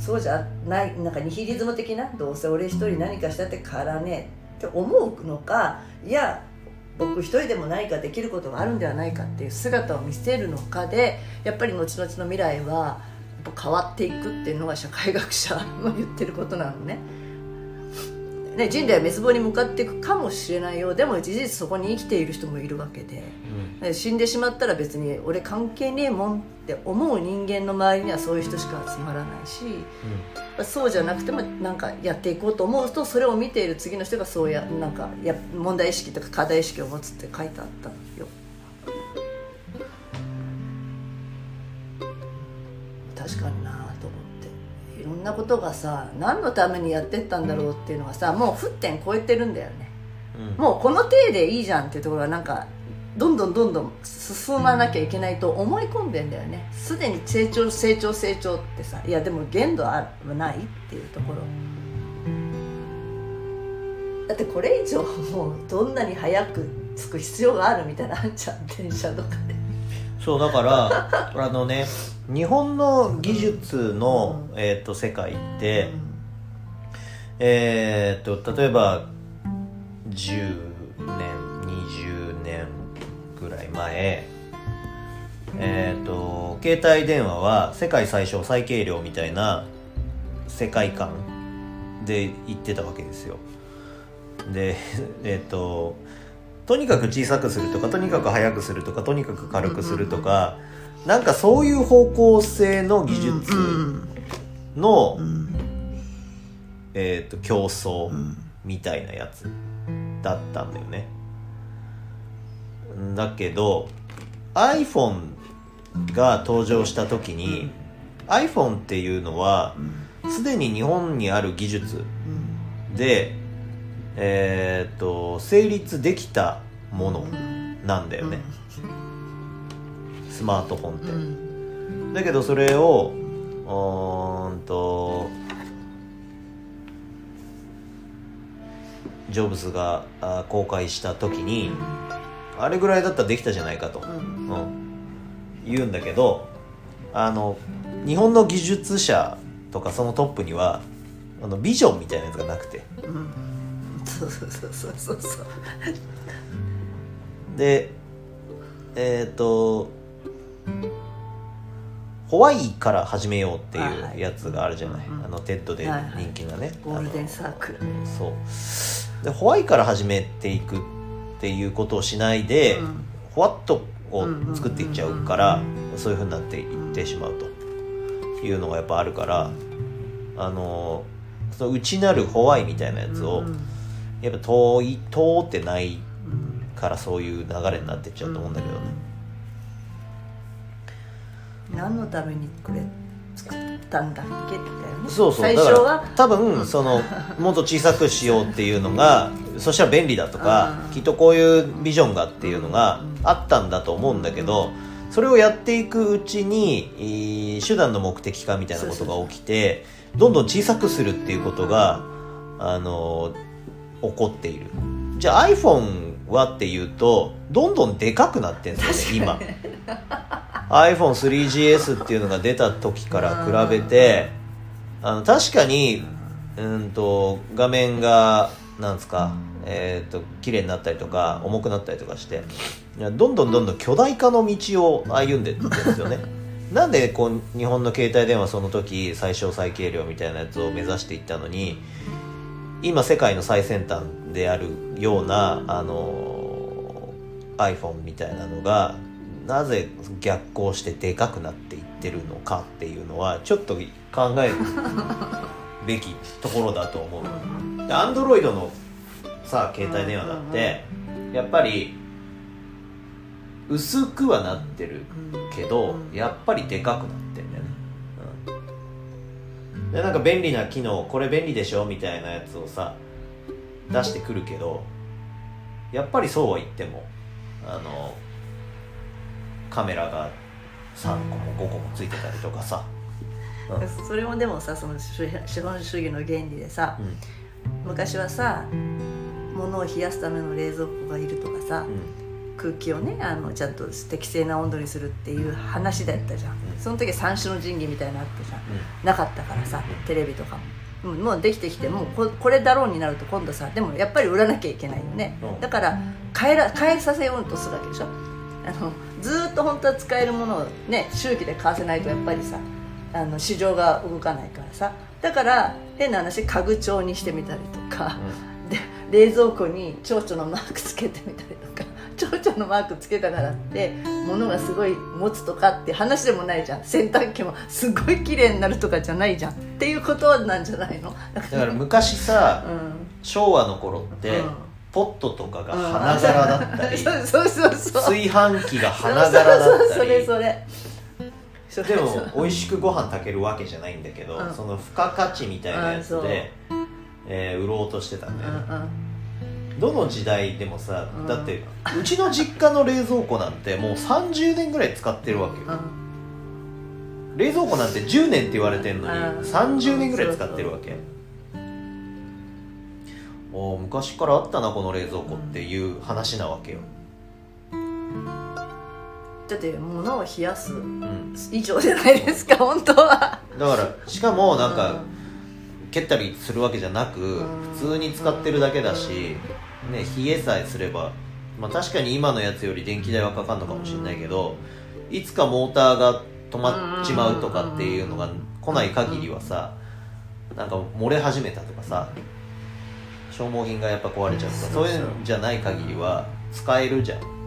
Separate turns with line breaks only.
そうじゃないなんかニヒリズム的などうせ俺一人何かしたって変わらねえって思うのかいや僕一人でも何かできることがあるんではないかっていう姿を見せるのかでやっぱり後々の未来はやっぱ変わっていくっていうのが社会学者の言ってることなのね。ね、人類は滅亡に向かっていくかもしれないよでも事実そこに生きている人もいるわけで、うん、死んでしまったら別に俺関係ねえもんって思う人間の周りにはそういう人しか集まらないし、うん、そうじゃなくてもなんかやっていこうと思うとそれを見ている次の人がそうやなんかや問題意識とか課題意識を持つって書いてあったよ。確かになろんなことがさ何のためにやってったんだろうっていうのがさもう沸点超えてるんだよね、うん、もうこの体でいいじゃんっていうところはなんかどんどんどんどん進まなきゃいけないと思い込んでんだよね。すでに成長成長成長ってさいやでも限度はないっていうところ。だってこれ以上もうどんなに早く着く必要があるみたいなあんちゃん電車とかで。
そうだから あのね日本の技術の、うん、えーと、世界って、うん、えーと、例えば10年20年ぐらい前えーと、と携帯電話は世界最小最軽量みたいな世界観で言ってたわけですよ。で えっ、ー、ととにかく小さくするとかとにかく速くするとかとにかく軽くするとか、うん、なんかそういう方向性の技術の、うん、えーと、競争みたいなやつだったんだよね。だけど iPhone が登場した時に iPhone っていうのはすでに日本にある技術でえー、っと成立できたものなんだよね、スマートフォンって、うん、だけどそれをうんとジョブズが公開した時にあれぐらいだったらできたじゃないかと、うん、うん、言うんだけどあの日本の技術者とかそのトップにはあのビジョンみたいなやつがなくて、うん。そうそうそうそうそう。でえっ、ー、と why から始めようっていうやつがあるじゃない、あの TED で人気なね、
ゴールデンサークル。
そう。でホワイから始めていくっていうことをしないで、うん、ホワットを作っていっちゃうから、そういうふうになっていってしまうと。いうのがやっぱあるからあのその内なるホワイみたいなやつを、うんやっぱ遠い通ってないからそういう流れになってっちゃうと思うんだけどね、
何のためにこれ作ったんだっけ？ってね。
そうそう。最初は多分その もっと小さくしようっていうのがそしたら便利だとかきっとこういうビジョンがっていうのがあったんだと思うんだけどそれをやっていくうちに手段の目的化みたいなことが起きてどんどん小さくするっていうことがあの起こっている。じゃあ iPhone はっていうとどんどんでかくなってんですよね今 iPhone3GS っていうのが出た時から比べてあの確かにうんと画面がなんですかえっ、ー、と綺麗になったりとか重くなったりとかしてどんどんどんどん巨大化の道を歩んでってるんですよね。なんでこう日本の携帯電話その時最小最軽量みたいなやつを目指していったのに今世界の最先端であるようなあの iPhone みたいなのがなぜ逆行してでかくなっていってるのかっていうのはちょっと考えるべきところだと思う。アンドロイドのさ携帯電話だってやっぱり薄くはなってるけどやっぱりでかくなってんだよね。でなんか便利な機能これ便利でしょみたいなやつをさ出してくるけどやっぱりそうは言ってもあのカメラが3個も5個もついてたりとかさ、
うん、それもでもさその資本主義の原理でさ、うん、昔はさ物を冷やすための冷蔵庫がいるとかさ、うん。空気をねあのちゃんと適正な温度にするっていう話だったじゃん、
うん。
その時は三種の神器みたいなのあってさ
う
なかったからさ
うん。
テレビとかも。うんもうできてきてもうここれだろうになると今度さでもやっぱり売らなきゃいけないよね、
うん。
だから変えら変えさせようとするわけでしょあのずーっと本当は使えるものをね周期で買わせないとやっぱりさあの市場が動かないからさ。だから変な話家具調にしてみたりとか、で冷蔵庫に蝶々のマークつけてみたりとか 蝶々のマークつけたからって物がすごい持つとかって話でもないじゃん。洗濯機もすごい綺麗になるとかじゃないじゃん。っていうことなんじゃないの？だ
だから昔さ、
うん。
昭和の頃って、
うん
ポットとかが花柄だったり、
そうそうそうそう。
炊飯器が花柄だったり。
そうそうそれそれ。
でも美味しくご飯炊けるわけじゃないんだけど、
うん。
その付加価値みたいなやつで、えー売ろうとしてたんだよね、
うんうん。
どの時代でもさ
うん。
だってうちの実家の冷蔵庫なんてもう30年ぐらい使ってるわけよ。
うん。
冷蔵庫なんて10年って言われてんのに
うん。
30年ぐらい使ってるわけ。おー昔からあったなこの冷蔵庫っていう話なわけよ、
だって物を冷やす
うん、
以上じゃないですか本当は。
だからしかもなんか
うん。
蹴ったりするわけじゃなく
うん。
普通に使ってるだけだし、ね、冷えさえすれば、まあ、確かに今のやつより電気代はかかるのかもしれないけどいつかモーターが止まっちまうとかっていうのが来ない限りはさなんか漏れ始めたとかさ消耗品がやっぱ壊れちゃうとかそういうんじゃない限りは使えるじゃん